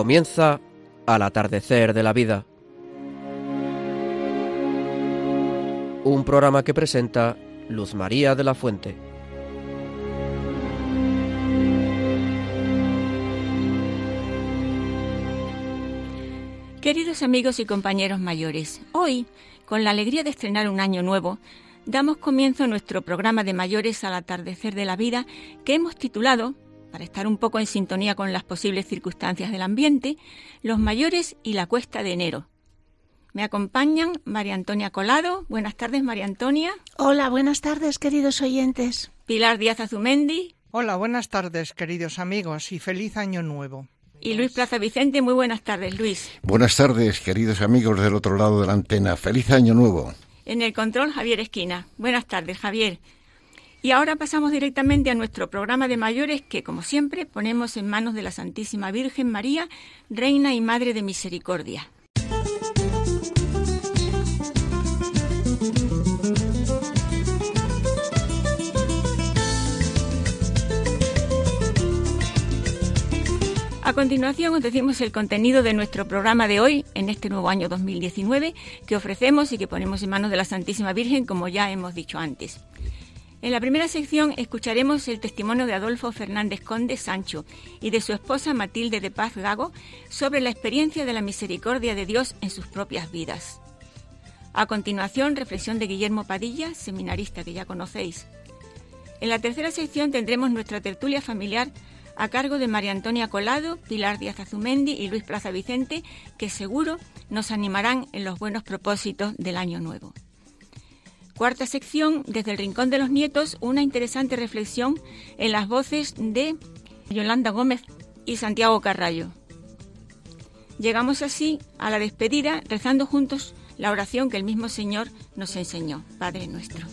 Comienza al atardecer de la vida. Un programa que presenta Luz María de la Fuente. Queridos amigos y compañeros mayores, hoy, con la alegría de estrenar un año nuevo, damos comienzo a nuestro programa de mayores al atardecer de la vida que hemos titulado, para estar un poco en sintonía con las posibles circunstancias del ambiente, Los mayores y la cuesta de enero. Me acompañan María Antonia Colado. Buenas tardes, María Antonia. Hola, buenas tardes, queridos oyentes. Pilar Díaz Azumendi. Hola, buenas tardes, queridos amigos, y feliz año nuevo. Y Luis Plaza Vicente, muy buenas tardes, Luis. Buenas tardes, queridos amigos del otro lado de la antena. Feliz año nuevo. En el control, Javier Esquina. Buenas tardes, Javier. Y ahora pasamos directamente a nuestro programa de mayores que, como siempre, ponemos en manos de la Santísima Virgen María, Reina y Madre de Misericordia. A continuación os decimos el contenido de nuestro programa de hoy, en este nuevo año 2019, que ofrecemos y que ponemos en manos de la Santísima Virgen, como ya hemos dicho antes. En la primera sección escucharemos el testimonio de Adolfo Fernández Conde Sancho y de su esposa Matilde de Paz Gago sobre la experiencia de la misericordia de Dios en sus propias vidas. A continuación, reflexión de Guillermo Padilla, seminarista que ya conocéis. En la tercera sección tendremos nuestra tertulia familiar a cargo de María Antonia Colado, Pilar Díaz Azumendi y Luis Plaza Vicente, que seguro nos animarán en los buenos propósitos del año nuevo. Cuarta sección, desde el Rincón de los Nietos, una interesante reflexión en las voces de Yolanda Gómez y Santiago Carrallo. Llegamos así a la despedida rezando juntos la oración que el mismo Señor nos enseñó, Padre nuestro.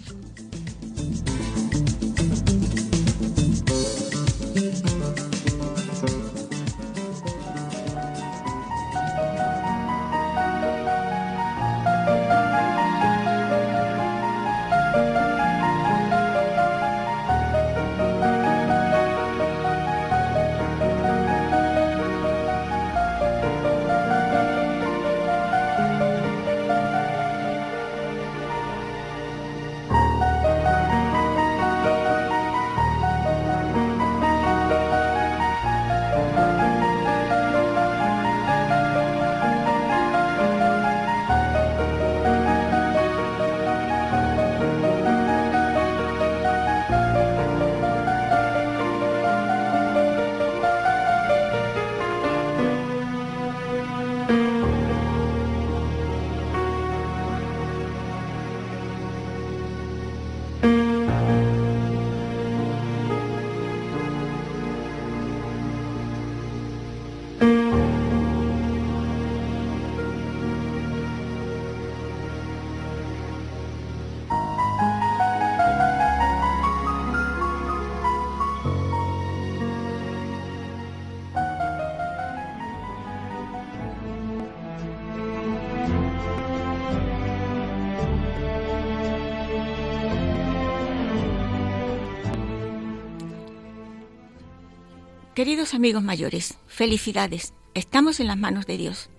Queridos amigos mayores, felicidades. Estamos en las manos de Dios.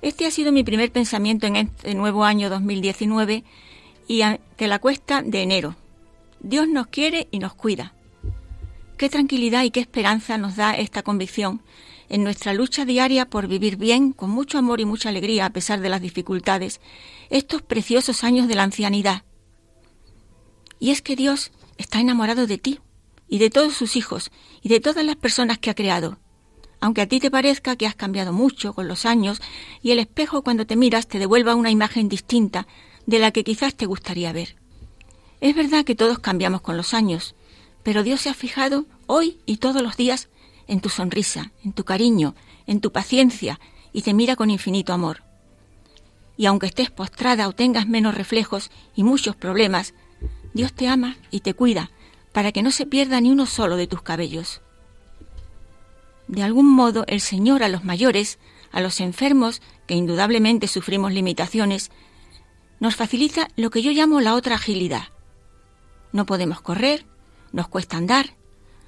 Este ha sido mi primer pensamiento en este nuevo año 2019 y ante la cuesta de enero. Dios nos quiere y nos cuida. Qué tranquilidad y qué esperanza nos da esta convicción en nuestra lucha diaria por vivir bien, con mucho amor y mucha alegría a pesar de las dificultades, estos preciosos años de la ancianidad. Y es que Dios está enamorado de ti y de todos sus hijos y de todas las personas que ha creado. Aunque a ti te parezca que has cambiado mucho con los años y el espejo cuando te miras te devuelva una imagen distinta de la que quizás te gustaría ver. Es verdad que todos cambiamos con los años, pero Dios se ha fijado hoy y todos los días en tu sonrisa, en tu cariño, en tu paciencia y te mira con infinito amor. Y aunque estés postrada o tengas menos reflejos y muchos problemas, Dios te ama y te cuida para que no se pierda ni uno solo de tus cabellos. De algún modo el Señor a los mayores, a los enfermos, que indudablemente sufrimos limitaciones, nos facilita lo que yo llamo la otra agilidad. No podemos correr, nos cuesta andar,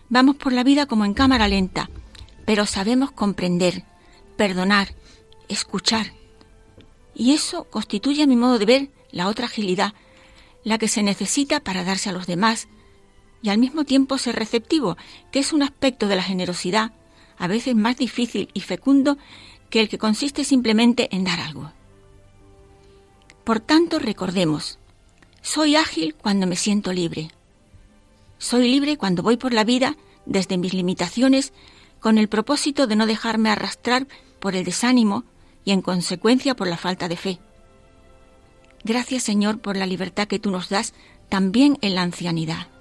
vamos por la vida como en cámara lenta, pero sabemos comprender, perdonar, escuchar. Y eso constituye a mi modo de ver la otra agilidad, la que se necesita para darse a los demás, y al mismo tiempo ser receptivo, que es un aspecto de la generosidad, a veces más difícil y fecundo que el que consiste simplemente en dar algo. Por tanto, recordemos, soy ágil cuando me siento libre. Soy libre cuando voy por la vida desde mis limitaciones con el propósito de no dejarme arrastrar por el desánimo y en consecuencia por la falta de fe. Gracias Señor por la libertad que tú nos das también en la ancianidad.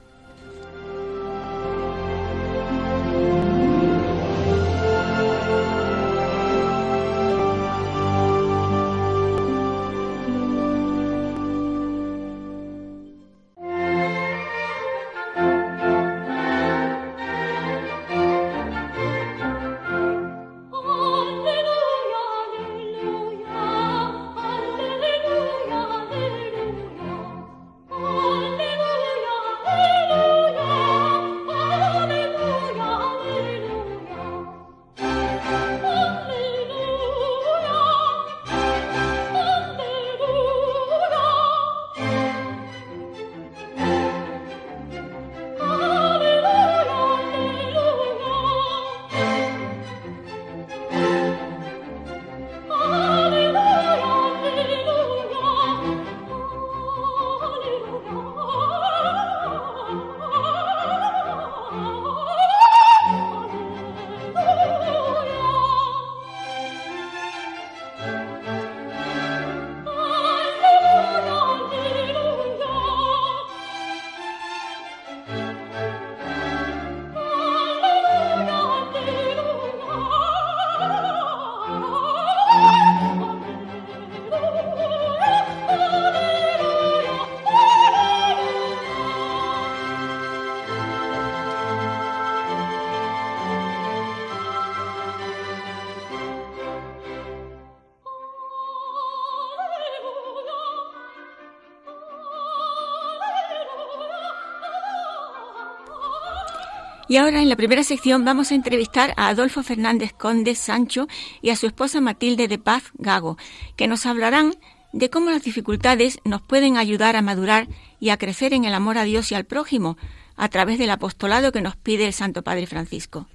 Y ahora en la primera sección vamos a entrevistar a Adolfo Fernández Conde Sancho y a su esposa Matilde de Paz Gago, que nos hablarán de cómo las dificultades nos pueden ayudar a madurar y a crecer en el amor a Dios y al prójimo a través del apostolado que nos pide el Santo Padre Francisco.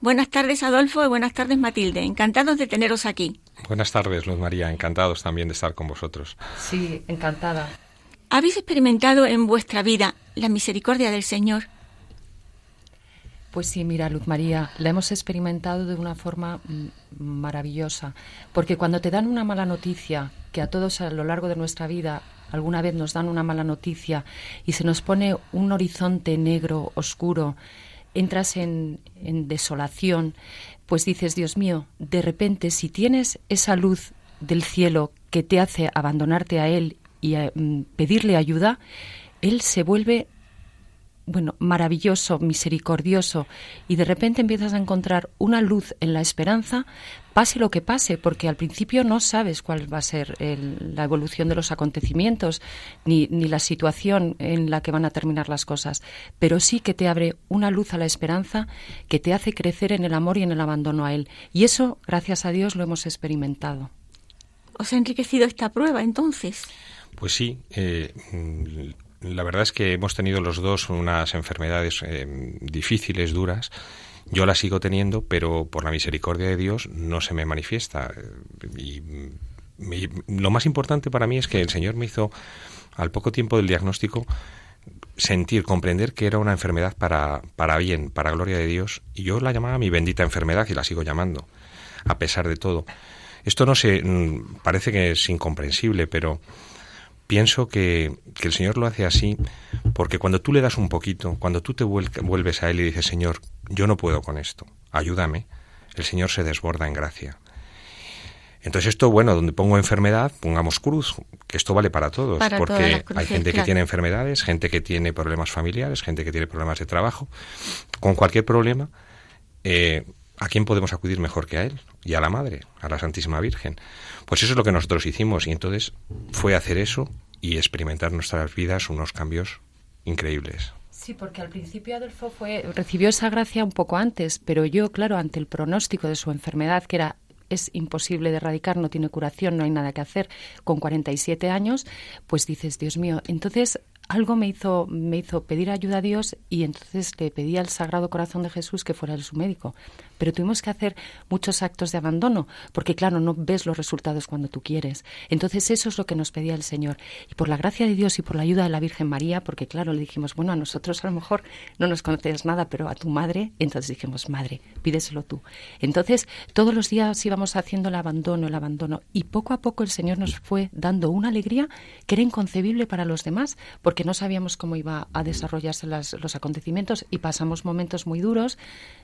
Buenas tardes, Adolfo, y buenas tardes, Matilde. Encantados de teneros aquí. Buenas tardes, Luz María. Encantados también de estar con vosotros. Sí, encantada. ¿Habéis experimentado en vuestra vida la misericordia del Señor? Pues sí, mira, Luz María, la hemos experimentado de una forma mm, maravillosa, porque cuando te dan una mala noticia, que a todos a lo largo de nuestra vida alguna vez nos dan una mala noticia y se nos pone un horizonte negro, oscuro, entras en, desolación, pues dices, Dios mío, de repente si tienes esa luz del cielo que te hace abandonarte a Él y a, mm, pedirle ayuda, Él se vuelve bueno, maravilloso, misericordioso, y de repente empiezas a encontrar una luz en la esperanza, pase lo que pase, porque al principio no sabes cuál va a ser la evolución de los acontecimientos, ni, ni la situación en la que van a terminar las cosas, pero sí que te abre una luz a la esperanza que te hace crecer en el amor y en el abandono a Él. Y eso, gracias a Dios, lo hemos experimentado. ¿Os ha enriquecido esta prueba entonces? Pues sí, eh, la verdad es que hemos tenido los dos unas enfermedades eh, difíciles, duras. Yo las sigo teniendo, pero por la misericordia de Dios no se me manifiesta. Y, lo más importante para mí es que el Señor me hizo, al poco tiempo del diagnóstico, sentir, comprender que era una enfermedad para, para bien, para gloria de Dios. Y yo la llamaba mi bendita enfermedad y la sigo llamando, a pesar de todo. Esto no se, mm, parece que es incomprensible, pero pienso que, el Señor lo hace así porque cuando tú le das un poquito, cuando tú te vuelves a Él y dices, Señor, yo no puedo con esto, ayúdame, el Señor se desborda en gracia. Entonces esto, bueno, donde pongo enfermedad, pongamos cruz, que esto vale para todos, porque hay gente que tiene enfermedades, gente que tiene problemas familiares, gente que tiene problemas de trabajo, con cualquier problema, eh, ¿a quién podemos acudir mejor que a Él? Y a la Madre, a la Santísima Virgen. Pues eso es lo que nosotros hicimos y entonces fue hacer eso y experimentar en nuestras vidas unos cambios increíbles. Sí, porque al principio Adolfo fue, recibió esa gracia un poco antes, pero yo, claro, ante el pronóstico de su enfermedad, que era es imposible de erradicar, no tiene curación, no hay nada que hacer, con 47 años, pues dices, Dios mío, entonces algo me hizo, me hizo pedir ayuda a Dios y entonces le pedí al Sagrado Corazón de Jesús que fuera su médico. Pero tuvimos que hacer muchos actos de abandono, porque claro, no ves los resultados cuando tú quieres. Entonces eso es lo que nos pedía el Señor. Y por la gracia de Dios y por la ayuda de la Virgen María, porque claro, le dijimos, bueno, a nosotros a lo mejor no nos conoces nada, pero a tu madre, entonces dijimos, madre, pídeselo tú. Entonces todos los días íbamos haciendo el abandono, el abandono, y poco a poco el Señor nos fue dando una alegría que era inconcebible para los demás, porque no sabíamos cómo iba a desarrollarse los acontecimientos y pasamos momentos muy duros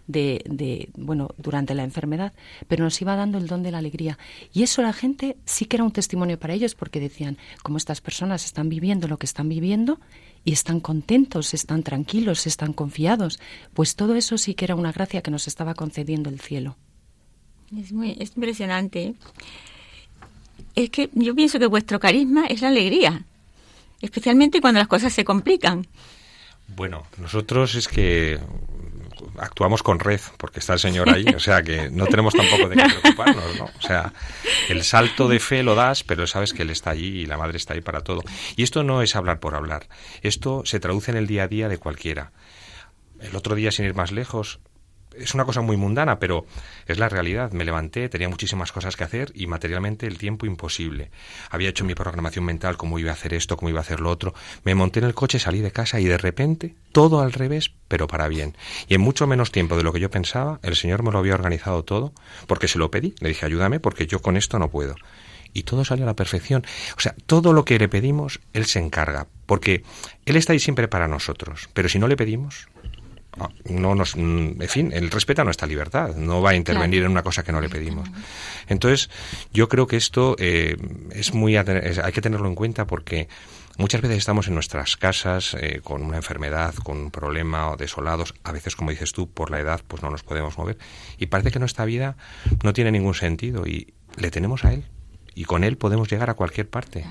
de, de, bueno, durante la enfermedad, pero nos iba dando el don de la alegría. Y eso la gente sí que era un testimonio para ellos porque decían, como estas personas están viviendo lo que están viviendo y están contentos, están tranquilos, están confiados, pues todo eso sí que era una gracia que nos estaba concediendo el cielo. Es muy es impresionante. Es que yo pienso que vuestro carisma es la alegría especialmente cuando las cosas se complican. Bueno, nosotros es que actuamos con red, porque está el Señor ahí, o sea que no tenemos tampoco de qué preocuparnos, ¿no? O sea, el salto de fe lo das, pero sabes que Él está allí y la Madre está ahí para todo. Y esto no es hablar por hablar, esto se traduce en el día a día de cualquiera. El otro día, sin ir más lejos, es una cosa muy mundana, pero es la realidad. Me levanté, tenía muchísimas cosas que hacer y materialmente el tiempo imposible. Había hecho mi programación mental, cómo iba a hacer esto, cómo iba a hacer lo otro. Me monté en el coche, salí de casa y de repente todo al revés, pero para bien. Y en mucho menos tiempo de lo que yo pensaba, el Señor me lo había organizado todo, porque se lo pedí. Le dije, ayúdame, porque yo con esto no puedo. Y todo salió a la perfección. O sea, todo lo que le pedimos, Él se encarga, porque Él está ahí siempre para nosotros. Pero si no le pedimos, no nos, en fin, él respeta nuestra libertad, no va a intervenir en una cosa que no le pedimos. Entonces, yo creo que esto eh, es muy, hay que tenerlo en cuenta porque muchas veces estamos en nuestras casas eh, con una enfermedad, con un problema o desolados, a veces, como dices tú, por la edad, pues no nos podemos mover. Y parece que nuestra vida no tiene ningún sentido y le tenemos a él. Y con él podemos llegar a cualquier parte.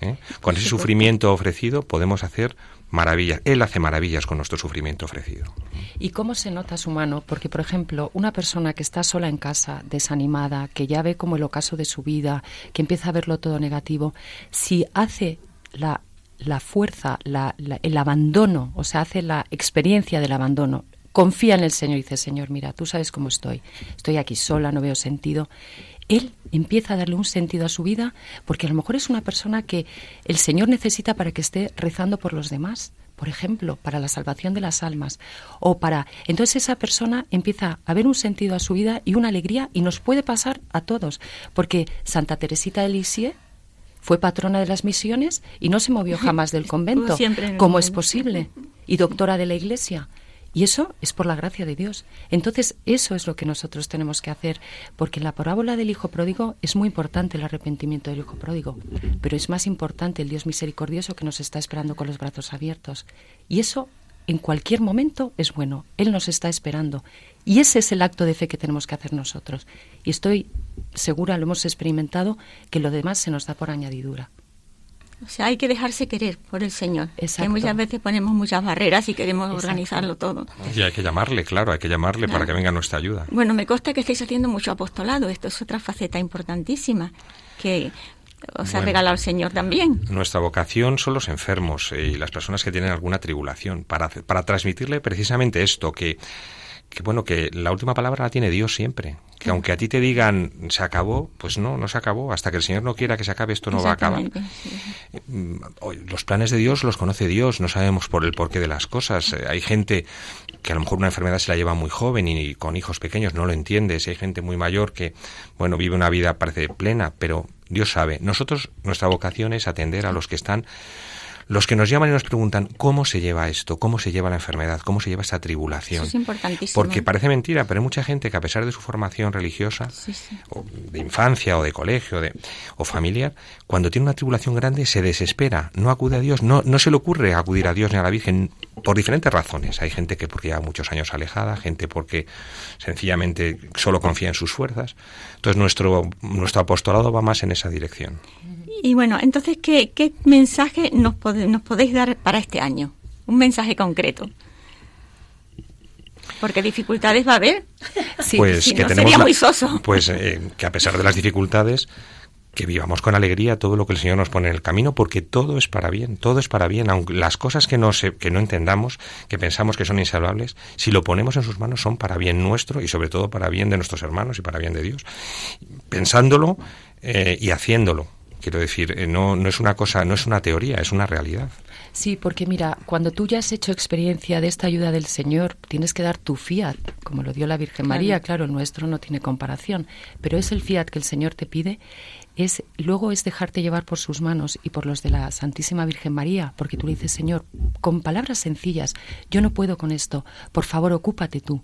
¿eh? Con ese sufrimiento ofrecido podemos hacer maravillas. Él hace maravillas con nuestro sufrimiento ofrecido. ¿Y cómo se nota su mano? Porque, por ejemplo, una persona que está sola en casa, desanimada, que ya ve como el ocaso de su vida, que empieza a verlo todo negativo, si hace la, la fuerza, el abandono, o sea, hace la experiencia del abandono, confía en el Señor y dice, Señor, mira, tú sabes cómo estoy, estoy aquí sola, no veo sentido. Él empieza a darle un sentido a su vida porque a lo mejor es una persona que el Señor necesita para que esté rezando por los demás, por ejemplo, para la salvación de las almas o para entonces esa persona empieza a ver un sentido a su vida y una alegría y nos puede pasar a todos, porque Santa Teresita de Lisieux fue patrona de las misiones y no se movió jamás del convento. ¿Cómo es posible? Y doctora de la Iglesia. Y eso es por la gracia de Dios. Entonces, eso es lo que nosotros tenemos que hacer, porque en la parábola del Hijo Pródigo es muy importante el arrepentimiento del Hijo Pródigo, pero es más importante el Dios misericordioso que nos está esperando con los brazos abiertos. Y eso, en cualquier momento, es bueno. Él nos está esperando. Y ese es el acto de fe que tenemos que hacer nosotros. Y estoy segura, lo hemos experimentado, que lo demás se nos da por añadidura. O sea, hay que dejarse querer por el Señor. Que muchas veces ponemos muchas barreras y queremos organizarlo todo. Y hay que llamarle, claro, hay que llamarle para que venga nuestra ayuda. Bueno, me consta que estáis haciendo mucho apostolado. Esto es otra faceta importantísima que os ha regalado el Señor también. Nuestra vocación son los enfermos eh, y las personas que tienen alguna tribulación, para, para transmitirle precisamente esto, que que bueno, que la última palabra la tiene Dios siempre. Que aunque a ti te digan se acabó, pues no, no se acabó. Hasta que el Señor no quiera que se acabe, esto no va a acabar. Mm, los planes de Dios los conoce Dios, no sabemos por el porqué de las cosas. Eh, hay gente que a lo mejor una enfermedad se la lleva muy joven y con hijos pequeños no lo entiende. Si hay gente muy mayor que, bueno, vive una vida parece plena, pero Dios sabe. Nosotros, nuestra vocación es atender a los que están los que nos llaman y nos preguntan cómo se lleva esto, cómo se lleva la enfermedad, cómo se lleva esta tribulación. es importantísimo. Porque parece mentira, pero hay mucha gente que a pesar de su formación religiosa, O de infancia o de colegio de, o familiar, cuando tiene una tribulación grande se desespera, no acude a Dios, no, no se le ocurre acudir a Dios ni a la Virgen por diferentes razones. Hay gente que porque lleva muchos años alejada, gente porque sencillamente solo confía en sus fuerzas. Entonces nuestro, nuestro apostolado va más en esa dirección. Y bueno, entonces, ¿qué, qué mensaje nos, nos podéis dar para este año? Un mensaje concreto. Porque dificultades va a haber. pues que tenemos sería muy soso. Pues eh, que a pesar de las dificultades que vivamos con alegría todo lo que el Señor nos pone en el camino, porque todo es para bien, todo es para bien, aunque las cosas que no, se, que no entendamos, que pensamos que son insalvables, si lo ponemos en sus manos son para bien nuestro y sobre todo para bien de nuestros hermanos y para bien de Dios. Pensándolo eh, y haciéndolo, quiero decir, eh, no, no es una cosa, no es una teoría, es una realidad. Sí, porque mira, cuando tú ya has hecho experiencia de esta ayuda del Señor, tienes que dar tu fiat, como lo dio la Virgen María, claro, el nuestro no tiene comparación, pero es el fiat que el Señor te pide es luego es dejarte llevar por sus manos y por los de la Santísima Virgen María, porque tú le dices, Señor, con palabras sencillas, yo no puedo con esto, por favor, ocúpate tú.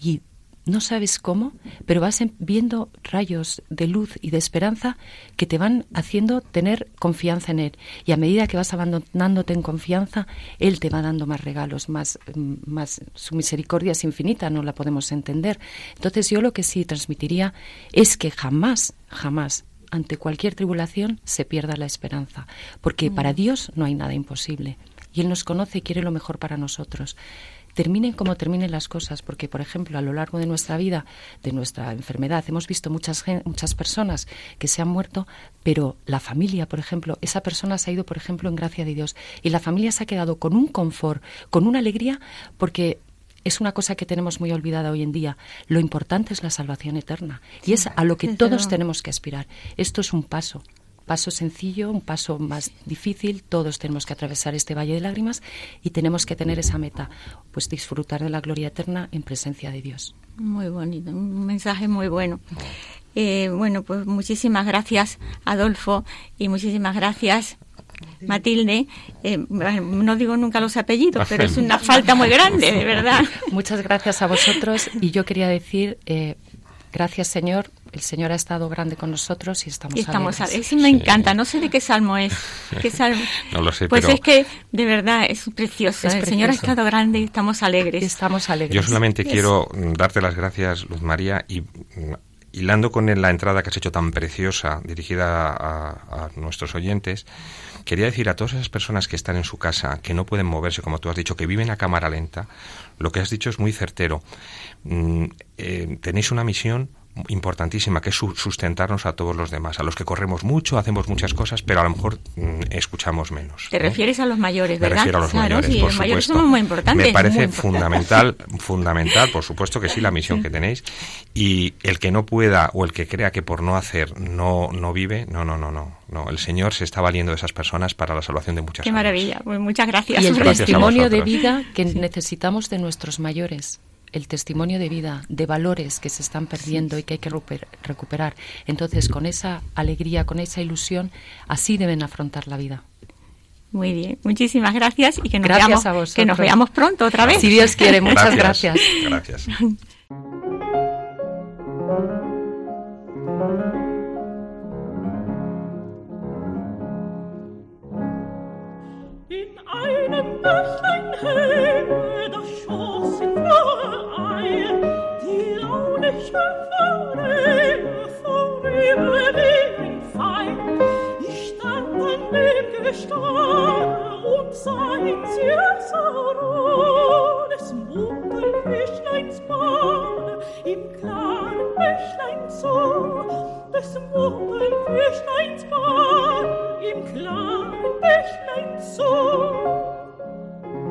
Y no sabes cómo, pero vas viendo rayos de luz y de esperanza que te van haciendo tener confianza en Él. Y a medida que vas abandonándote en confianza, Él te va dando más regalos, más, más su misericordia es infinita, no la podemos entender. Entonces yo lo que sí transmitiría es que jamás, jamás ante cualquier tribulación se pierda la esperanza, porque para mm. Dios no hay nada imposible y Él nos conoce y quiere lo mejor para nosotros. Terminen como terminen las cosas, porque, por ejemplo, a lo largo de nuestra vida, de nuestra enfermedad, hemos visto muchas, muchas personas que se han muerto, pero la familia, por ejemplo, esa persona se ha ido, por ejemplo, en gracia de Dios, y la familia se ha quedado con un confort, con una alegría, porque es una cosa que tenemos muy olvidada hoy en día. Lo importante es la salvación eterna y es a lo que todos tenemos que aspirar. Esto es un paso, paso sencillo, un paso más difícil. Todos tenemos que atravesar este valle de lágrimas y tenemos que tener esa meta, pues disfrutar de la gloria eterna en presencia de Dios. Muy bonito, un mensaje muy bueno. Eh, bueno, pues muchísimas gracias, Adolfo, y muchísimas gracias Matilde, eh, no digo nunca los apellidos, pero es una falta muy grande, de verdad. Muchas gracias a vosotros y yo quería decir, eh, gracias Señor, el Señor ha estado grande con nosotros y estamos, y estamos alegres. me encanta, no sé de qué salmo es. ¿Qué salmo? no lo sé, Pues es que de verdad es precioso. el Señor ha estado grande y estamos alegres. Estamos alegres. Yo solamente quiero darte las gracias, Luz María, y hilando con la entrada que has hecho tan preciosa dirigida a nuestros oyentes, Quería decir a todas esas personas que están en su casa, que no pueden moverse, como tú has dicho, que viven a cámara lenta, lo que has dicho es muy certero. Mm, eh, tenéis una misión importantísima, que es sustentarnos a todos los demás, a los que corremos mucho, hacemos muchas cosas, pero a lo mejor mm, escuchamos menos. Te refieres a los mayores, ¿verdad? Me refiero a los mayores, sí, por los supuesto. mayores somos muy importantes. Me parece fundamental, fundamental, por supuesto que sí, la misión que tenéis. Y el que no pueda o el que crea que por no hacer no, no vive, no, no, no, no. No, el Señor se está valiendo de esas personas para la salvación de muchas Qué maravilla, pues muchas gracias. Y el testimonio de vida que necesitamos de nuestros mayores el testimonio de vida, de valores que se están perdiendo y que hay que recuperar. Entonces, con esa alegría, con esa ilusión, así deben afrontar la vida. Muy bien, muchísimas gracias y que nos, veamos, que nos veamos pronto otra vez. Si Dios quiere, muchas gracias. Gracias. im klaren Bächlein so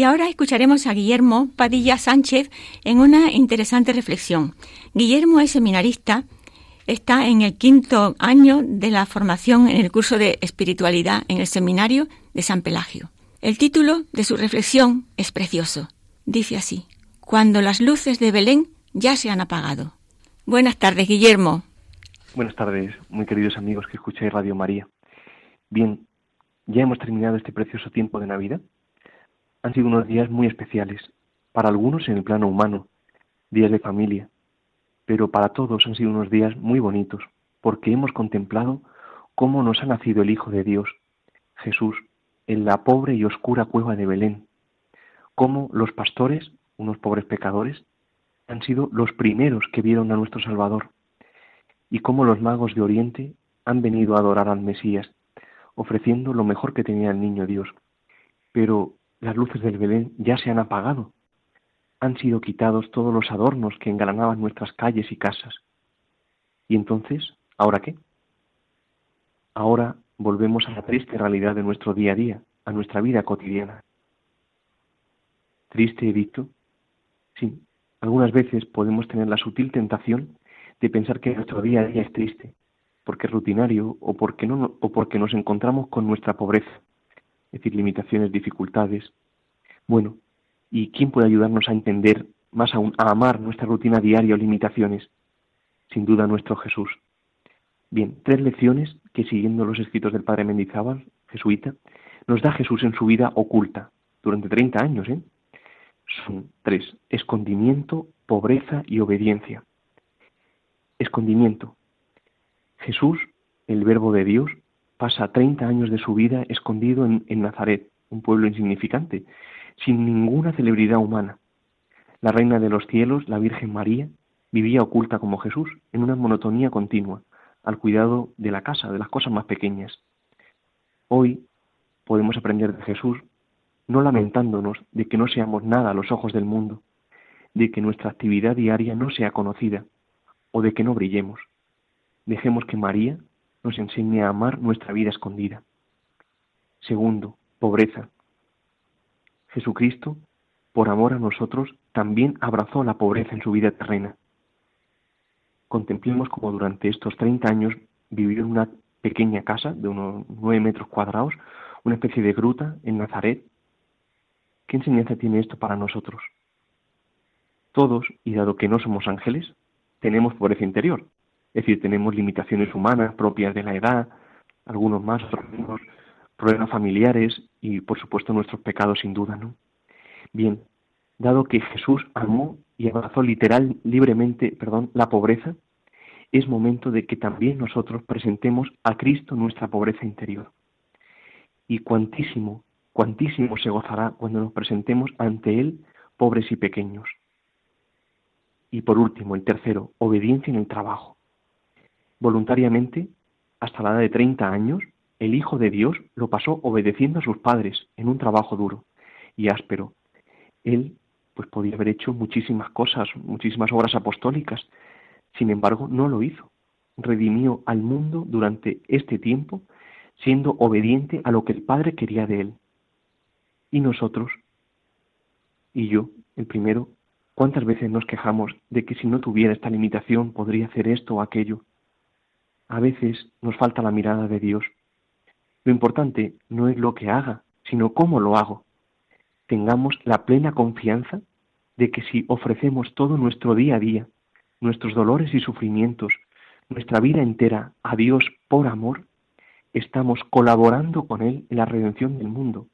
Y ahora escucharemos a Guillermo Padilla Sánchez en una interesante reflexión. Guillermo es seminarista, está en el quinto año de la formación en el curso de espiritualidad en el seminario de San Pelagio. El título de su reflexión es precioso. Dice así, Cuando las luces de Belén ya se han apagado. Buenas tardes, Guillermo. Buenas tardes, muy queridos amigos que escucháis Radio María. Bien, ya hemos terminado este precioso tiempo de Navidad. Han sido unos días muy especiales, para algunos en el plano humano, días de familia, pero para todos han sido unos días muy bonitos, porque hemos contemplado cómo nos ha nacido el Hijo de Dios, Jesús, en la pobre y oscura cueva de Belén, cómo los pastores, unos pobres pecadores, han sido los primeros que vieron a nuestro Salvador, y cómo los magos de Oriente han venido a adorar al Mesías, ofreciendo lo mejor que tenía el niño Dios. Pero las luces del Belén ya se han apagado. Han sido quitados todos los adornos que engalanaban nuestras calles y casas. ¿Y entonces, ahora qué? Ahora volvemos a la triste realidad de nuestro día a día, a nuestra vida cotidiana. Triste, Edicto. Sí, algunas veces podemos tener la sutil tentación de pensar que nuestro día a día es triste, porque es rutinario o porque, no, o porque nos encontramos con nuestra pobreza, es decir, limitaciones, dificultades. Bueno, ¿y quién puede ayudarnos a entender, más aún, a amar nuestra rutina diaria o limitaciones? Sin duda nuestro Jesús. Bien, tres lecciones que siguiendo los escritos del Padre Mendizábal, jesuita, nos da Jesús en su vida oculta, durante 30 años, ¿eh? Son tres, escondimiento, pobreza y obediencia. Escondimiento. Jesús, el Verbo de Dios, pasa 30 años de su vida escondido en, Nazaret, un pueblo insignificante, sin ninguna celebridad humana. La Reina de los Cielos, la Virgen María, vivía oculta como Jesús, en una monotonía continua, al cuidado de la casa, de las cosas más pequeñas. Hoy podemos aprender de Jesús no lamentándonos de que no seamos nada a los ojos del mundo, de que nuestra actividad diaria no sea conocida o de que no brillemos. Dejemos que María nos enseñe a amar nuestra vida escondida. Segundo, pobreza. Jesucristo, por amor a nosotros, también abrazó la pobreza en su vida terrena. Contemplemos como durante estos 30 años vivió en una pequeña casa de unos 9 metros cuadrados, una especie de gruta en Nazaret. ¿Qué enseñanza tiene esto para nosotros? Todos, y dado que no somos ángeles, tenemos pobreza interior, es decir, tenemos limitaciones humanas propias de la edad, algunos más, otros menos, problemas familiares y, por supuesto, nuestros pecados sin duda, ¿no? Bien, dado que Jesús amó y abrazó literal, libremente, perdón, la pobreza, es momento de que también nosotros presentemos a Cristo nuestra pobreza interior. Y cuantísimo, cuantísimo se gozará cuando nos presentemos ante Él pobres y pequeños. Y por último, el tercero, obediencia en el trabajo. Voluntariamente, hasta la edad de 30 años, el Hijo de Dios lo pasó obedeciendo a sus padres en un trabajo duro y áspero. Él, pues podía haber hecho muchísimas cosas, muchísimas obras apostólicas, sin embargo, no lo hizo. Redimió al mundo durante este tiempo, siendo obediente a lo que el Padre quería de él. Y nosotros, y yo, el primero, ¿cuántas veces nos quejamos de que si no tuviera esta limitación podría hacer esto o aquello? A veces nos falta la mirada de Dios. Lo importante no es lo que haga, sino cómo lo hago. Tengamos la plena confianza de que si ofrecemos todo nuestro día a día, nuestros dolores y sufrimientos, nuestra vida entera a Dios por amor, estamos colaborando con Él en la redención del mundo.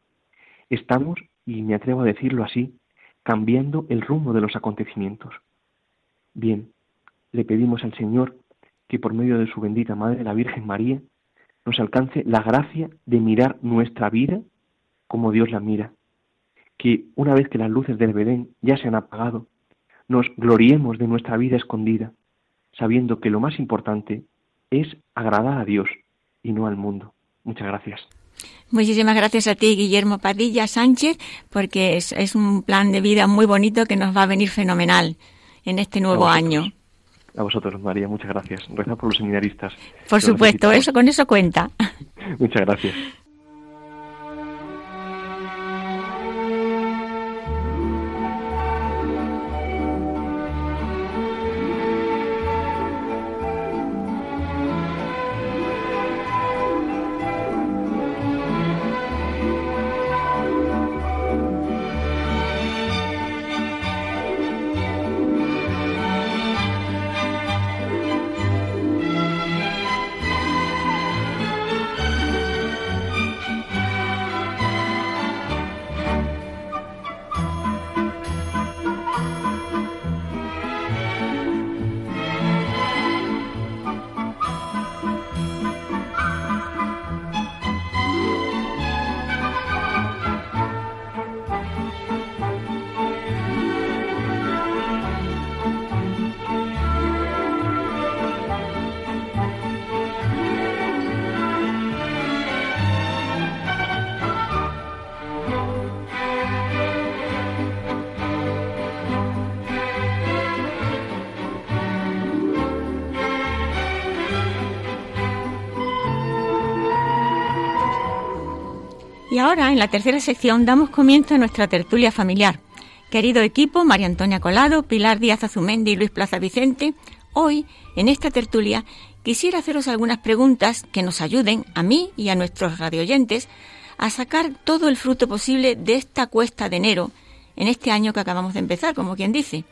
Estamos, y me atrevo a decirlo así, cambiando el rumbo de los acontecimientos. Bien, le pedimos al Señor que por medio de su bendita Madre, la Virgen María, nos alcance la gracia de mirar nuestra vida como Dios la mira. Que una vez que las luces del Belén ya se han apagado, nos gloriemos de nuestra vida escondida, sabiendo que lo más importante es agradar a Dios y no al mundo. Muchas gracias. Muchísimas gracias a ti, Guillermo Padilla Sánchez, porque es, un plan de vida muy bonito que nos va a venir fenomenal en este nuevo año. A vosotros, María, muchas gracias. Reza por los seminaristas. Por supuesto, eso con eso cuenta. muchas gracias. Ahora, en la tercera sección, damos comienzo a nuestra tertulia familiar. Querido equipo, María Antonia Colado, Pilar Díaz Azumendi y Luis Plaza Vicente, hoy, en esta tertulia, quisiera haceros algunas preguntas que nos ayuden, a mí y a nuestros radioyentes, a sacar todo el fruto posible de esta cuesta de enero, en este año que acabamos de empezar, como quien dice.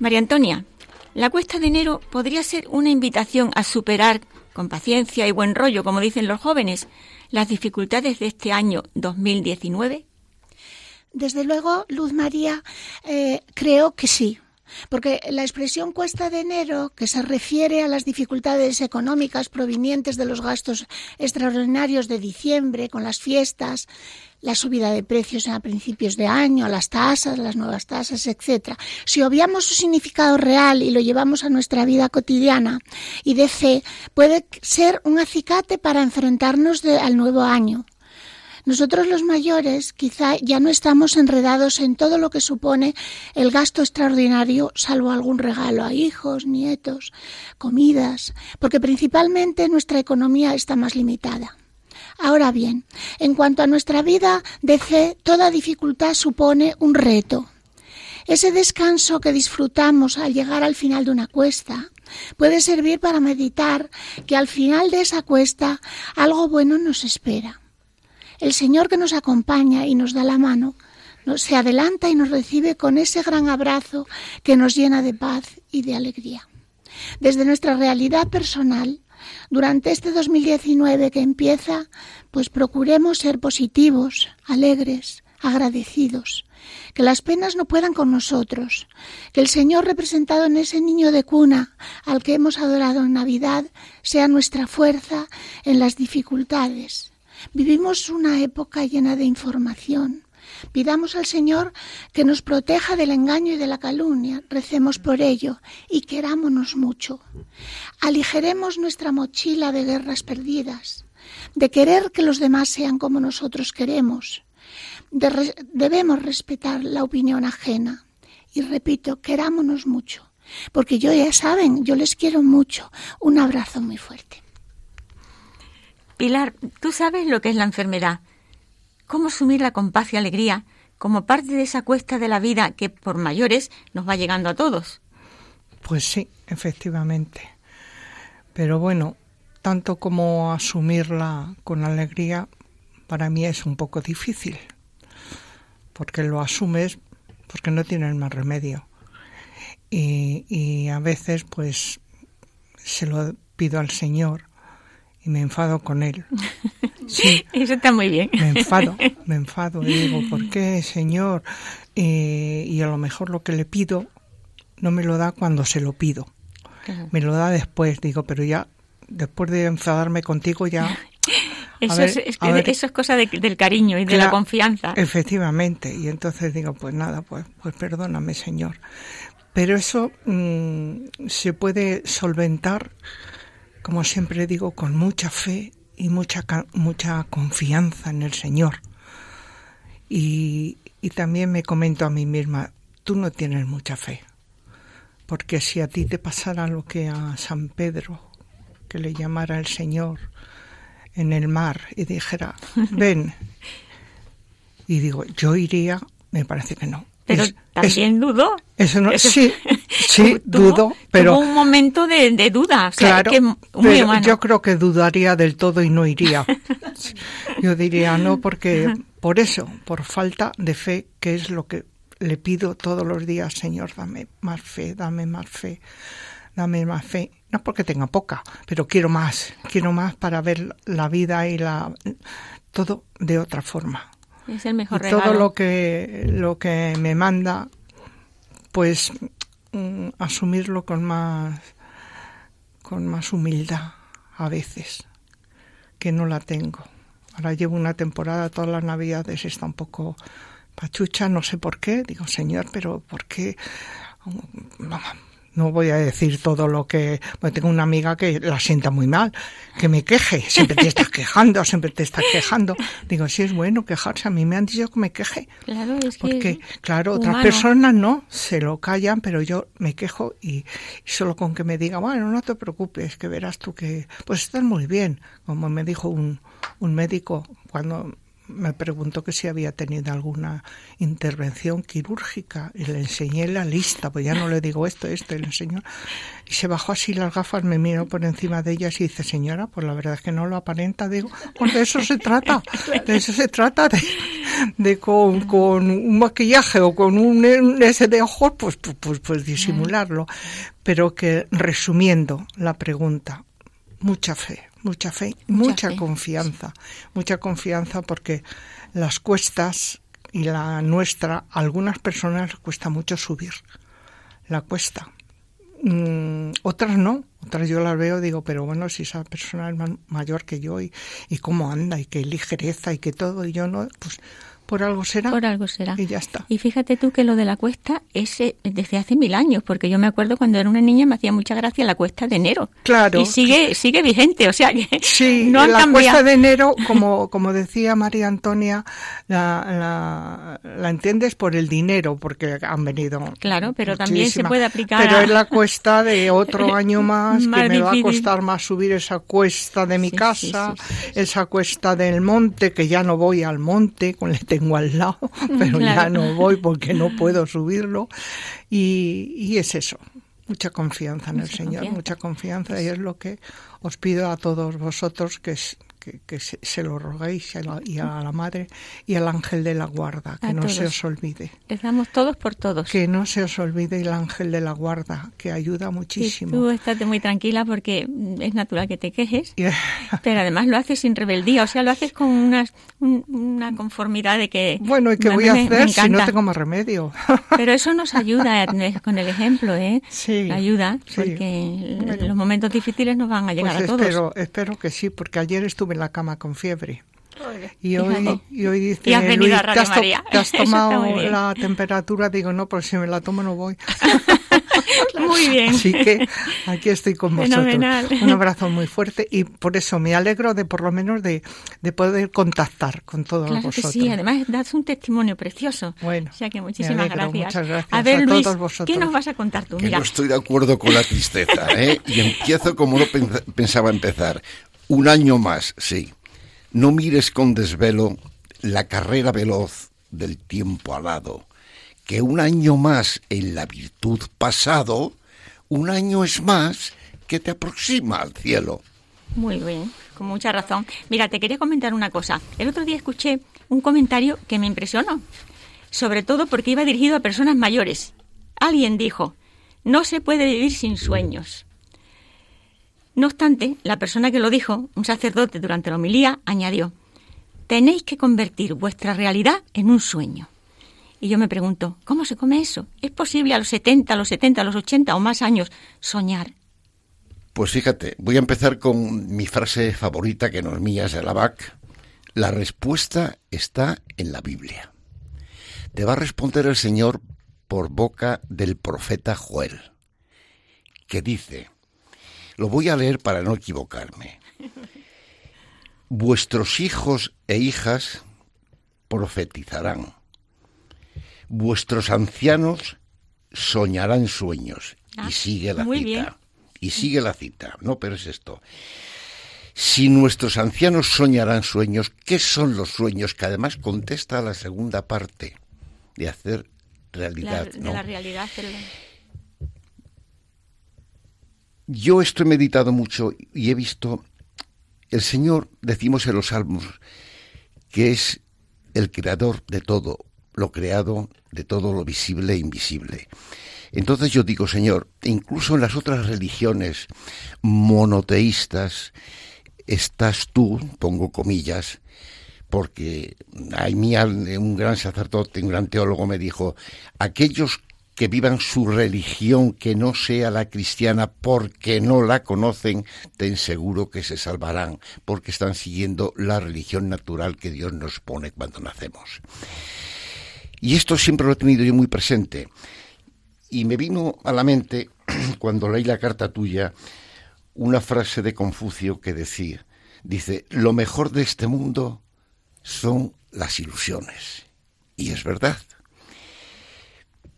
María Antonia, la cuesta de enero podría ser una invitación a superar con paciencia y buen rollo, como dicen los jóvenes, las dificultades de este año 2019? Desde luego, Luz María, eh, creo que sí. Porque la expresión cuesta de enero, que se refiere a las dificultades económicas provenientes de los gastos extraordinarios de diciembre, con las fiestas, la subida de precios a principios de año, las tasas, las nuevas tasas, etc. Si obviamos su significado real y lo llevamos a nuestra vida cotidiana y de fe, puede ser un acicate para enfrentarnos al nuevo año. Nosotros los mayores quizá ya no estamos enredados en todo lo que supone el gasto extraordinario, salvo algún regalo a hijos, nietos, comidas, porque principalmente nuestra economía está más limitada. Ahora bien, en cuanto a nuestra vida de fe, toda dificultad supone un reto. Ese descanso que disfrutamos al llegar al final de una cuesta puede servir para meditar que al final de esa cuesta algo bueno nos espera. El Señor que nos acompaña y nos da la mano se adelanta y nos recibe con ese gran abrazo que nos llena de paz y de alegría. Desde nuestra realidad personal, durante este 2019 que empieza, pues procuremos ser positivos, alegres, agradecidos, que las penas no puedan con nosotros, que el Señor representado en ese niño de cuna al que hemos adorado en Navidad sea nuestra fuerza en las dificultades. Vivimos una época llena de información, Pidamos al Señor que nos proteja del engaño y de la calumnia, recemos por ello y querámonos mucho. Aligeremos nuestra mochila de guerras perdidas, de querer que los demás sean como nosotros queremos. debemos respetar la opinión ajena. Y repito, querámonos mucho, porque yo ya saben, yo les quiero mucho. Un abrazo muy fuerte. Pilar, tú sabes lo que es la enfermedad cómo asumirla con paz y alegría como parte de esa cuesta de la vida que por mayores nos va llegando a todos. Pues sí, efectivamente. Pero bueno, tanto como asumirla con alegría, para mí es un poco difícil, porque lo asumes porque no tienes más remedio. Y, y a veces pues se lo pido al Señor y me enfado con él. Sí, Eso está muy bien. Me enfado, me enfado y digo, ¿por qué, Señor? Eh, y a lo mejor lo que le pido no me lo da cuando se lo pido. Me lo da después, digo, pero ya después de enfadarme contigo ya... Eso, es, eso es cosa del cariño y de la confianza. Efectivamente, y entonces digo, pues nada, pues, pues perdóname, Señor. Pero eso mm, se puede solventar como siempre digo, con mucha fe y mucha, mucha confianza en el Señor. Y, y también me comento a mí misma, tú no tienes mucha fe, porque si a ti te pasara lo que a San Pedro, que le llamara el Señor en el mar y dijera, ven, y digo, yo iría, me parece que no. Pero también dudo. Eso no, sí, sí, dudo, pero... un momento de, duda, claro, pero yo creo que dudaría del todo y no iría. yo diría no, porque por eso, por falta de fe, que es lo que le pido todos los días, Señor, dame más fe, dame más fe, dame más fe. No porque tenga poca, pero quiero más, quiero más para ver la vida y la todo de otra forma. Es el mejor y Todo lo que, lo que me manda, pues mm, asumirlo con más, con más humildad a veces, que no la tengo. Ahora llevo una temporada, todas las navidades está un poco pachucha, no sé por qué. Digo, Señor, pero ¿por qué? No voy a decir todo lo que... Bueno, tengo una amiga que la sienta muy mal, que me queje, siempre te estás quejando, siempre te estás quejando. Digo, sí es bueno quejarse, a mí me han dicho que me queje. Claro, es que Porque, claro, otras personas no, se lo callan, pero yo me quejo y, y solo con que me diga, bueno, no te preocupes, que verás tú que, pues estás muy bien, como me dijo un, un médico cuando me preguntó que si había tenido alguna intervención quirúrgica y le enseñé la lista, pues ya no le digo esto, esto, y le enseñó. Y se bajó así las gafas, me miró por encima de ellas y dice, señora, pues la verdad es que no lo aparenta, digo, pues de eso se trata, de eso se trata, de, de con, con un maquillaje o con un, un ese de ojos, pues, pues, pues, pues disimularlo. Pero que resumiendo la pregunta, mucha fe, mucha fe, Mucha mucha, fe, confianza, mucha confianza porque las cuestas y la nuestra, a algunas personas cuesta mucho subir la cuesta. Mm, otras no, otras yo las veo, digo, pero bueno, si esa persona es ma- mayor que yo y, y cómo anda y qué ligereza y que todo, y yo no, pues por algo será. Por algo será. Y ya está. Y fíjate tú que lo de la cuesta es eh, desde hace mil años, porque yo me acuerdo cuando era una niña me hacía mucha gracia la cuesta de enero. Claro. Y sigue, sigue vigente, o sea que Sí, no han la cambiado. cuesta de enero, como, como decía María Antonia, la, la, la entiendes por el dinero, porque han venido. Claro, pero también se puede aplicar Pero a- es la cuesta de otro año más, Más que me va a costar más subir esa cuesta de mi Sí, casa, sí, sí, esa cuesta del monte, que ya no voy al monte, con le tengo al lado, pero ya no voy porque no puedo subirlo. Y, y es eso. Mucha confianza en el Señor, confianza. mucha confianza y es lo que os pido a todos vosotros que, es- que, que se, se lo roguéis y a, la, y a la Madre y al ángel de la guarda, que A no se todos. os olvide. Rezamos todos por todos. Que no se os olvide el ángel de la guarda, que ayuda Y muchísimo. tú estate muy tranquila porque es natural que te quejes, Y- pero además lo haces sin rebeldía, o sea, lo haces con unas- un- una conformidad de que... bueno, ¿y qué voy a me- me hacer si no tengo más remedio? Pero eso nos ayuda con el ejemplo, ¿eh? Sí, Ayuda, sí. porque Bueno. los momentos difíciles nos van a llegar Pues a todos. espero, espero que sí, porque ayer estuve en la cama con fiebre. Y hoy, y hoy dice, Y has venido Luis, a ¿te has, to- María. te has tomado bien. la temperatura? Digo, no, pues si me la tomo no voy. Muy bien. Así que aquí estoy con vosotros. Fenomenal. Un abrazo muy fuerte y por eso me alegro de por lo menos de, de poder contactar con todos Claro que vosotros. sí, además das un testimonio precioso. Bueno, o sea que muchísimas alegro, gracias. muchas gracias A ver, a Luis, todos vosotros. ¿qué nos vas a contar tú? Que Mira, no estoy de acuerdo con la tristeza, ¿eh? Y empiezo como no pen- pensaba empezar. Un año más, sí. No mires con desvelo la carrera veloz del tiempo alado, que un año más en la virtud pasado, un año es más que te aproxima al cielo. muy bien, con mucha razón. Mira, te quería comentar una cosa. El otro día escuché un comentario que me impresionó, sobre todo porque iba dirigido a personas mayores. Alguien dijo, no se puede vivir sin sueños. No obstante, la persona que lo dijo, un sacerdote durante la homilía, añadió, tenéis que convertir vuestra realidad en un sueño. Y yo me pregunto, ¿cómo se come eso? ¿Es posible a los 70, a los 70, a los 80 o más años soñar? Pues fíjate, voy a empezar con mi frase favorita, que no es mía, es de la. La respuesta está en la Biblia. Te va a responder el Señor por boca del profeta Joel, que dice, lo voy a leer para no equivocarme. Vuestros hijos e hijas profetizarán. Vuestros ancianos soñarán sueños. Ah, y sigue la cita. bien. Y sigue la cita. No, pero es esto. Si nuestros ancianos soñarán sueños, ¿qué son los sueños? Que además contesta a la segunda parte de hacer La- realidad. de ¿no? la realidad. Yo esto he meditado mucho y he visto, el Señor, decimos en los salmos, que es el creador de todo, lo creado, de todo lo visible e invisible. Entonces yo digo, Señor, incluso en las otras religiones monoteístas, estás tú, pongo comillas, porque a mí un gran sacerdote, un gran teólogo me dijo, aquellos que vivan su religión que no sea la cristiana porque no la conocen, ten seguro que se salvarán, porque están siguiendo la religión natural que Dios nos pone cuando nacemos. Y esto siempre lo he tenido yo muy presente. Y me vino a la mente cuando leí la carta tuya, una frase de Confucio que decía, dice, lo mejor de este mundo son las ilusiones. Y es verdad.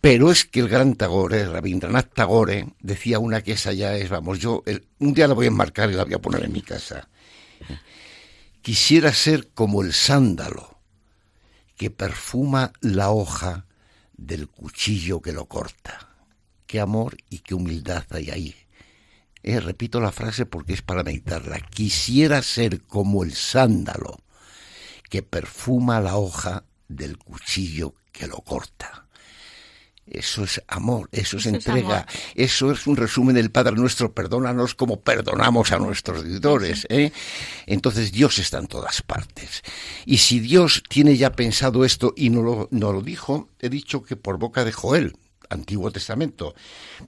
Pero es que el gran Tagore, Rabindranath Tagore, decía una que esa ya es, vamos, yo un día la voy a enmarcar y la voy a poner en mi casa. Quisiera ser como el sándalo que perfuma la hoja del cuchillo que lo corta. Qué amor y qué humildad hay ahí. Eh, repito la frase porque es para meditarla. Quisiera ser como el sándalo que perfuma la hoja del cuchillo que lo corta. Eso es amor, eso es entrega, eso es un resumen del Padre Nuestro, perdónanos como perdonamos a nuestros deudores. ¿eh? Entonces Dios está en todas partes. Y si Dios tiene ya pensado esto y no lo, no lo dijo, he dicho que por boca de Joel, Antiguo Testamento.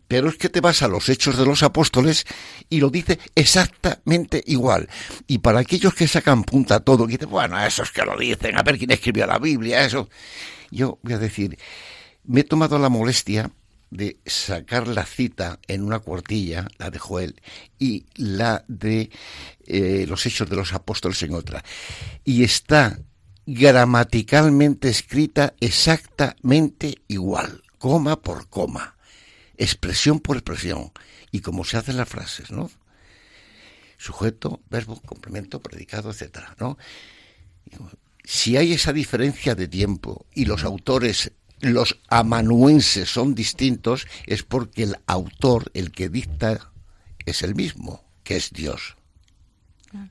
Pero es que te vas a los hechos de los apóstoles y lo dice exactamente igual. Y para aquellos que sacan punta a todo, que dicen, bueno, esos que lo dicen, a ver quién escribió la Biblia, eso. Yo voy a decir, me he tomado la molestia de sacar la cita en una cuartilla, la de Joel, y la de eh, los Hechos de los Apóstoles en otra. Y está gramaticalmente escrita exactamente igual, coma por coma, expresión por expresión, y como se hacen las frases, ¿no? Sujeto, verbo, complemento, predicado, etcétera, ¿no? Si hay esa diferencia de tiempo y los autores los amanuenses son distintos es porque el autor, el que dicta, es el mismo, que es Dios.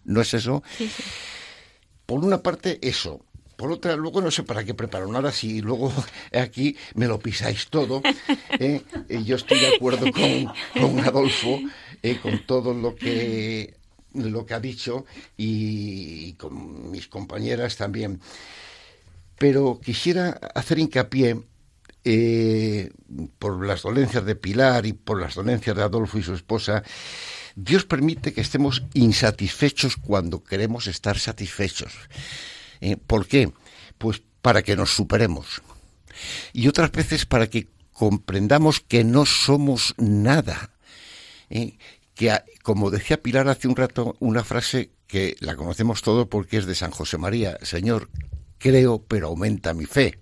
¿No es eso? Por una parte, eso. Por otra, luego no sé para qué preparo nada, si luego aquí me lo pisáis todo. ¿eh? Yo estoy de acuerdo con, Adolfo, eh, con todo lo que, lo que ha dicho y con mis compañeras también pero quisiera hacer hincapié eh, por las dolencias de Pilar y por las dolencias de Adolfo y su esposa, Dios permite que estemos insatisfechos cuando queremos estar satisfechos. Eh, ¿Por qué? Pues para que nos superemos. Y otras veces para que comprendamos que no somos nada. Eh, que, como decía Pilar hace un rato, una frase que la conocemos todo porque es de San José María, Señor, creo, pero aumenta mi fe.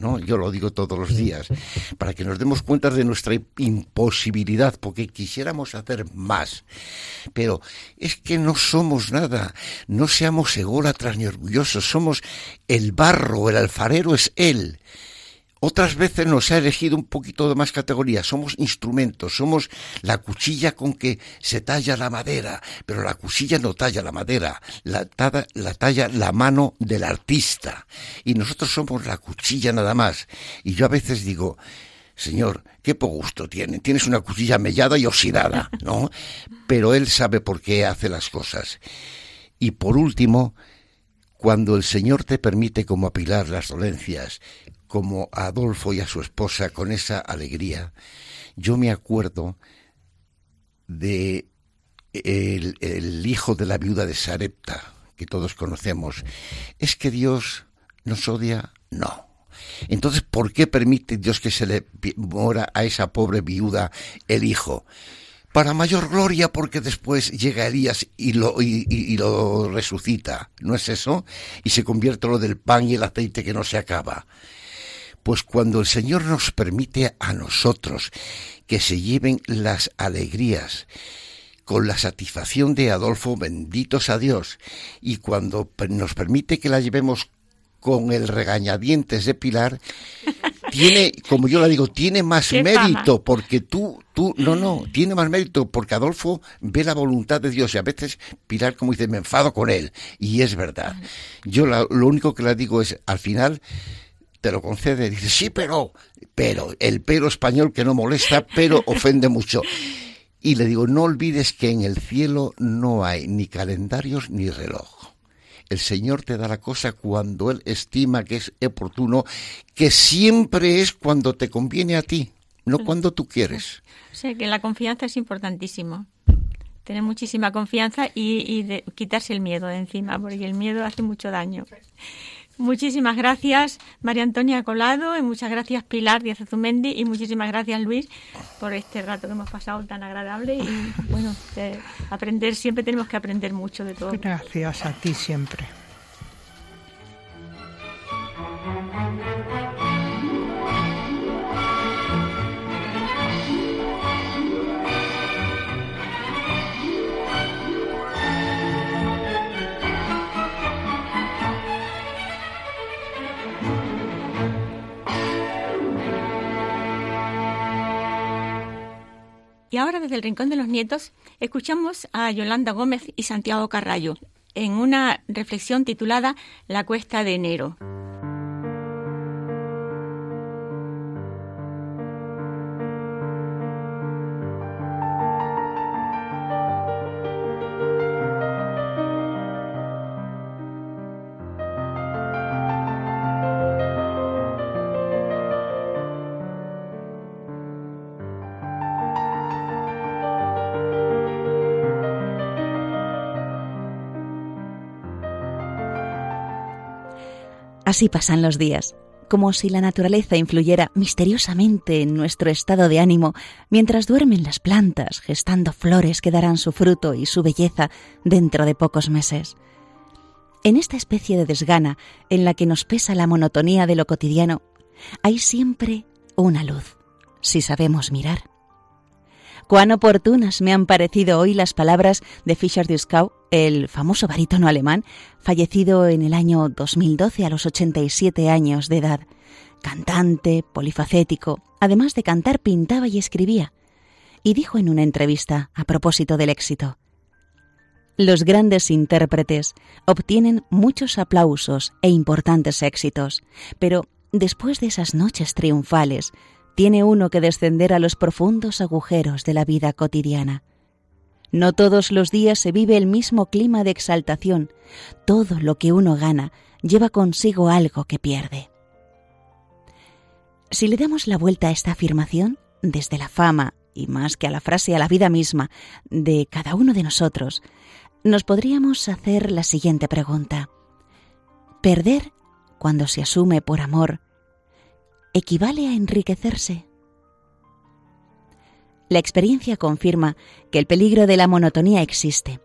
¿no? Yo lo digo todos los días, para que nos demos cuenta de nuestra imposibilidad, porque quisiéramos hacer más. Pero es que no somos nada, no seamos ególatras ni orgullosos, somos el barro, el alfarero es Él. Otras veces nos ha elegido un poquito de más categoría. Somos instrumentos, somos la cuchilla con que se talla la madera, pero la cuchilla no talla la madera, la, la talla la mano del artista. Y nosotros somos la cuchilla nada más. Y yo a veces digo, Señor, qué poco gusto tiene. Tienes una cuchilla mellada y oxidada, ¿no? Pero Él sabe por qué hace las cosas. Y por último, cuando el Señor te permite como apilar las dolencias como a Adolfo y a su esposa con esa alegría, yo me acuerdo de el, hijo de la viuda de Sarepta, que todos conocemos. ¿Es que Dios nos odia? No. Entonces, ¿por qué permite Dios que se le muera a esa pobre viuda el hijo? Para mayor gloria, porque después llega Elías y lo, y lo resucita. ¿No es eso? Y se convierte lo del pan y el aceite que no se acaba. Pues cuando el Señor nos permite a nosotros que se lleven las alegrías, con la satisfacción de Adolfo, benditos a Dios, y cuando nos permite que la llevemos con el regañadientes de Pilar, tiene, como yo la digo, tiene más mérito, porque tú, tú, no, no, tiene más mérito, porque Adolfo ve la voluntad de Dios y a veces Pilar, como dice, me enfado con él, y es verdad. Yo lo único que le digo es, al final, te lo concede. Dice, sí, pero, pero, el pero español que no molesta, pero ofende mucho. Y le digo, no olvides que en el cielo no hay ni calendarios ni reloj. El Señor te da la cosa cuando Él estima que es oportuno, que siempre es cuando te conviene a ti, no cuando tú quieres. O sea que la confianza es importantísimo. Tener muchísima confianza y, quitarse el miedo de encima, porque el miedo hace mucho daño. Muchísimas gracias María Antonia Colado y muchas gracias Pilar Díaz Azumendi y muchísimas gracias Luis por este rato que hemos pasado tan agradable y bueno, aprender siempre tenemos que aprender mucho de todo. Gracias a ti siempre. Ahora desde el Rincón de los Nietos escuchamos a Yolanda Gómez y Santiago Carrallo en una reflexión titulada La cuesta de enero. Así pasan los días, como si la naturaleza influyera misteriosamente en nuestro estado de ánimo mientras duermen las plantas, gestando flores que darán su fruto y su belleza dentro de pocos meses. En esta especie de desgana en la que nos pesa la monotonía de lo cotidiano, hay siempre una luz, si sabemos mirar. Cuán oportunas me han parecido hoy las palabras de Fischer Dieskau, el famoso barítono alemán, fallecido en el año 2012 a los 87 años de edad. Cantante, polifacético, además de cantar pintaba y escribía. Y dijo en una entrevista a propósito del éxito, Los grandes intérpretes obtienen muchos aplausos e importantes éxitos, pero después de esas noches triunfales, tiene uno que descender a los profundos agujeros de la vida cotidiana. No todos los días se vive el mismo clima de exaltación. Todo lo que uno gana lleva consigo algo que pierde. Si le damos la vuelta a esta afirmación, desde la fama, y más que a la frase a la vida misma, de cada uno de nosotros, nos podríamos hacer la siguiente pregunta. ¿Perder cuando se asume por amor equivale a enriquecerse? La experiencia confirma que el peligro de la monotonía existe.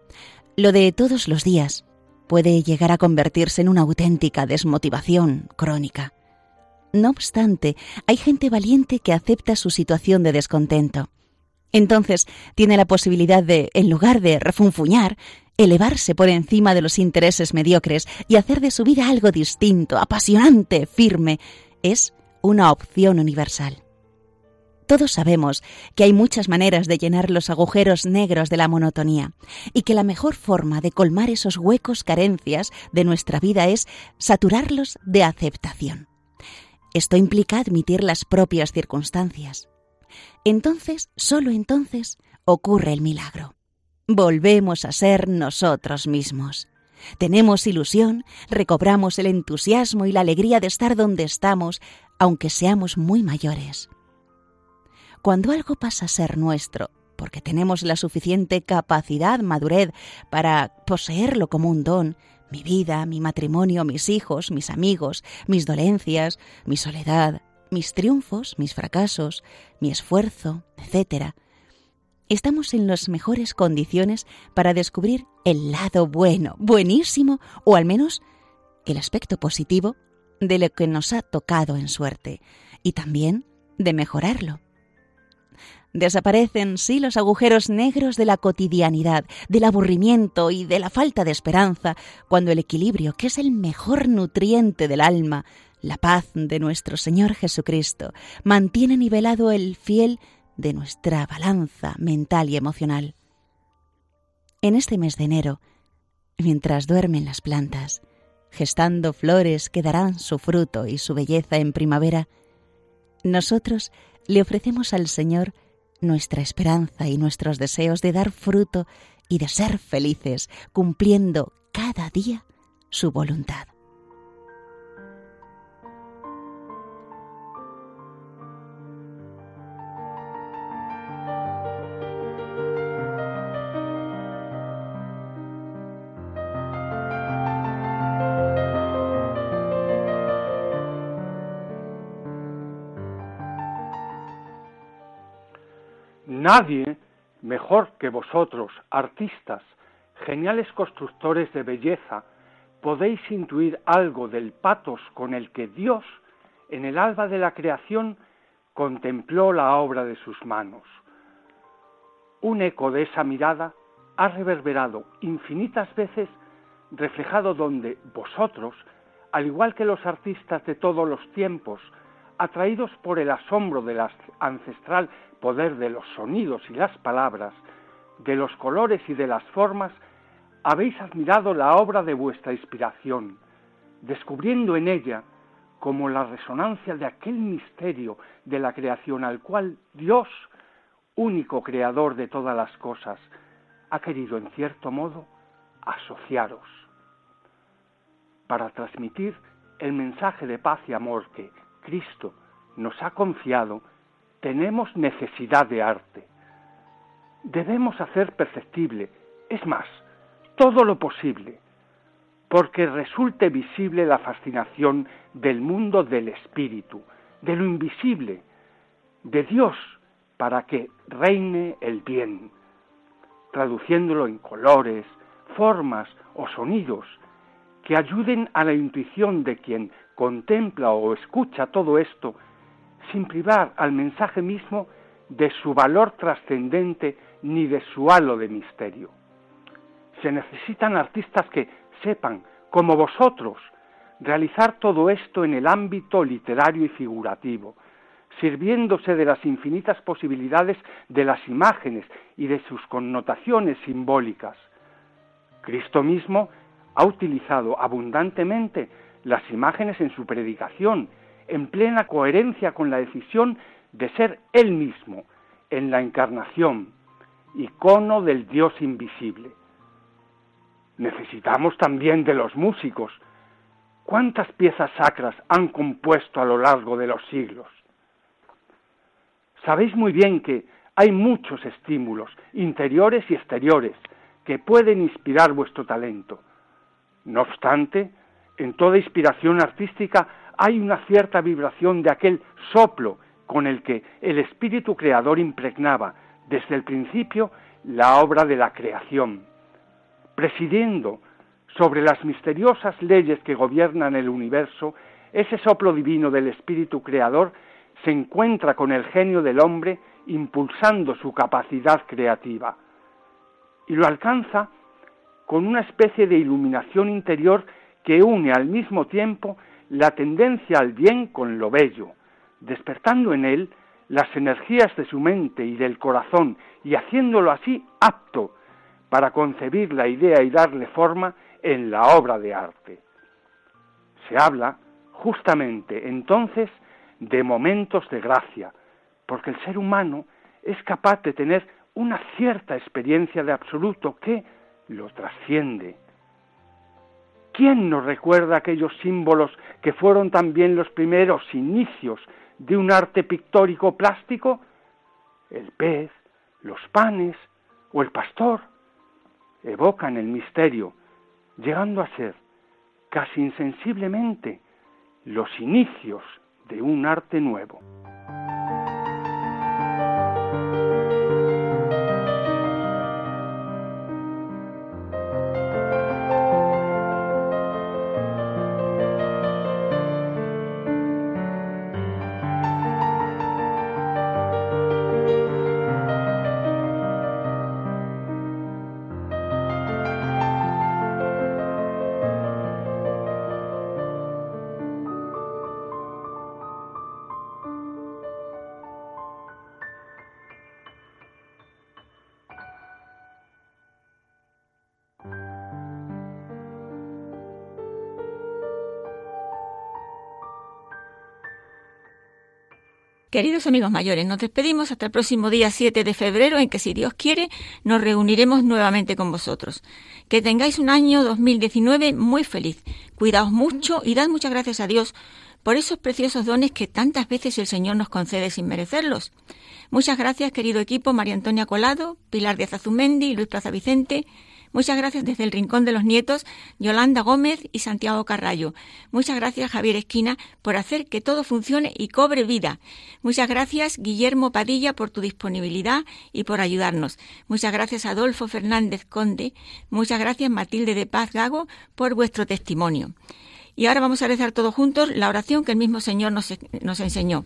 Lo de todos los días puede llegar a convertirse en una auténtica desmotivación crónica. No obstante, hay gente valiente que acepta su situación de descontento. Entonces tiene la posibilidad de, en lugar de refunfuñar, elevarse por encima de los intereses mediocres y hacer de su vida algo distinto, apasionante, firme. Es una opción universal. Todos sabemos que hay muchas maneras de llenar los agujeros negros de la monotonía y que la mejor forma de colmar esos huecos carencias de nuestra vida es saturarlos de aceptación. Esto implica admitir las propias circunstancias. Entonces, solo entonces, ocurre el milagro. Volvemos a ser nosotros mismos. Tenemos ilusión, recobramos el entusiasmo y la alegría de estar donde estamos, aunque seamos muy mayores. Cuando algo pasa a ser nuestro, porque tenemos la suficiente capacidad, madurez, para poseerlo como un don, mi vida, mi matrimonio, mis hijos, mis amigos, mis dolencias, mi soledad, mis triunfos, mis fracasos, mi esfuerzo, etc., estamos en las mejores condiciones para descubrir el lado bueno, buenísimo, o al menos el aspecto positivo de lo que nos ha tocado en suerte, y también de mejorarlo. Desaparecen, sí, los agujeros negros de la cotidianidad, del aburrimiento y de la falta de esperanza, cuando el equilibrio, que es el mejor nutriente del alma, la paz de nuestro Señor Jesucristo, mantiene nivelado el fiel de nuestra balanza mental y emocional. En este mes de enero, mientras duermen las plantas, gestando flores que darán su fruto y su belleza en primavera, nosotros le ofrecemos al Señor nuestra esperanza y nuestros deseos de dar fruto y de ser felices, cumpliendo cada día su voluntad. Nadie mejor que vosotros, artistas, geniales constructores de belleza, podéis intuir algo del patos con el que Dios, en el alba de la creación, contempló la obra de sus manos. Un eco de esa mirada ha reverberado infinitas veces reflejado donde vosotros, al igual que los artistas de todos los tiempos, atraídos por el asombro del ancestral poder de los sonidos y las palabras, de los colores y de las formas, habéis admirado la obra de vuestra inspiración, descubriendo en ella como la resonancia de aquel misterio de la creación al cual Dios, único creador de todas las cosas, ha querido en cierto modo asociaros para transmitir el mensaje de paz y amor que Cristo nos ha confiado, tenemos necesidad de arte. Debemos hacer perceptible, es más, todo lo posible, porque resulte visible la fascinación del mundo del espíritu, de lo invisible, de Dios, para que reine el bien, traduciéndolo en colores, formas o sonidos que ayuden a la intuición de quien contempla o escucha todo esto, sin privar al mensaje mismo de su valor trascendente ni de su halo de misterio. Se necesitan artistas que sepan, como vosotros, realizar todo esto en el ámbito literario y figurativo, sirviéndose de las infinitas posibilidades de las imágenes y de sus connotaciones simbólicas. Cristo mismo ha utilizado abundantemente las imágenes en su predicación, en plena coherencia con la decisión de ser Él mismo en la encarnación, icono del Dios invisible. Necesitamos también de los músicos. ¿Cuántas piezas sacras han compuesto a lo largo de los siglos? Sabéis muy bien que hay muchos estímulos, interiores y exteriores, que pueden inspirar vuestro talento. No obstante, en toda inspiración artística hay una cierta vibración de aquel soplo con el que el espíritu creador impregnaba desde el principio la obra de la creación, presidiendo sobre las misteriosas leyes que gobiernan el universo, ese soplo divino del espíritu creador se encuentra con el genio del hombre impulsando su capacidad creativa y lo alcanza con una especie de iluminación interior que une al mismo tiempo la tendencia al bien con lo bello, despertando en él las energías de su mente y del corazón y haciéndolo así apto para concebir la idea y darle forma en la obra de arte. Se habla justamente entonces de momentos de gracia, porque el ser humano es capaz de tener una cierta experiencia de absoluto que lo trasciende. ¿Quién nos recuerda aquellos símbolos que fueron también los primeros inicios de un arte pictórico plástico? El pez, los panes o el pastor evocan el misterio, llegando a ser casi insensiblemente los inicios de un arte nuevo. Queridos amigos mayores, nos despedimos hasta el próximo día 7 de febrero en que, si Dios quiere, nos reuniremos nuevamente con vosotros. Que tengáis un año 2019 muy feliz. Cuidaos mucho y dad muchas gracias a Dios por esos preciosos dones que tantas veces el Señor nos concede sin merecerlos. Muchas gracias, querido equipo, María Antonia Colado, Pilar de Azumendi, Luis Plaza Vicente. Muchas gracias desde el Rincón de los Nietos, Yolanda Gómez y Santiago Carrallo. Muchas gracias Javier Esquina por hacer que todo funcione y cobre vida. Muchas gracias Guillermo Padilla por tu disponibilidad y por ayudarnos. Muchas gracias Adolfo Fernández Conde. Muchas gracias Matilde de Paz Gago por vuestro testimonio. Y ahora vamos a rezar todos juntos la oración que el mismo Señor nos, nos enseñó.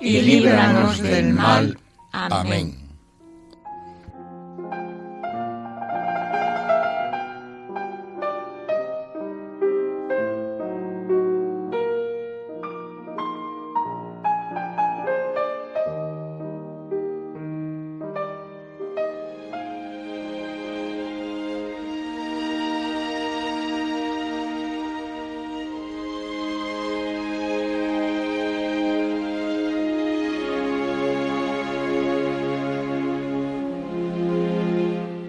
y líbranos del mal. Amén.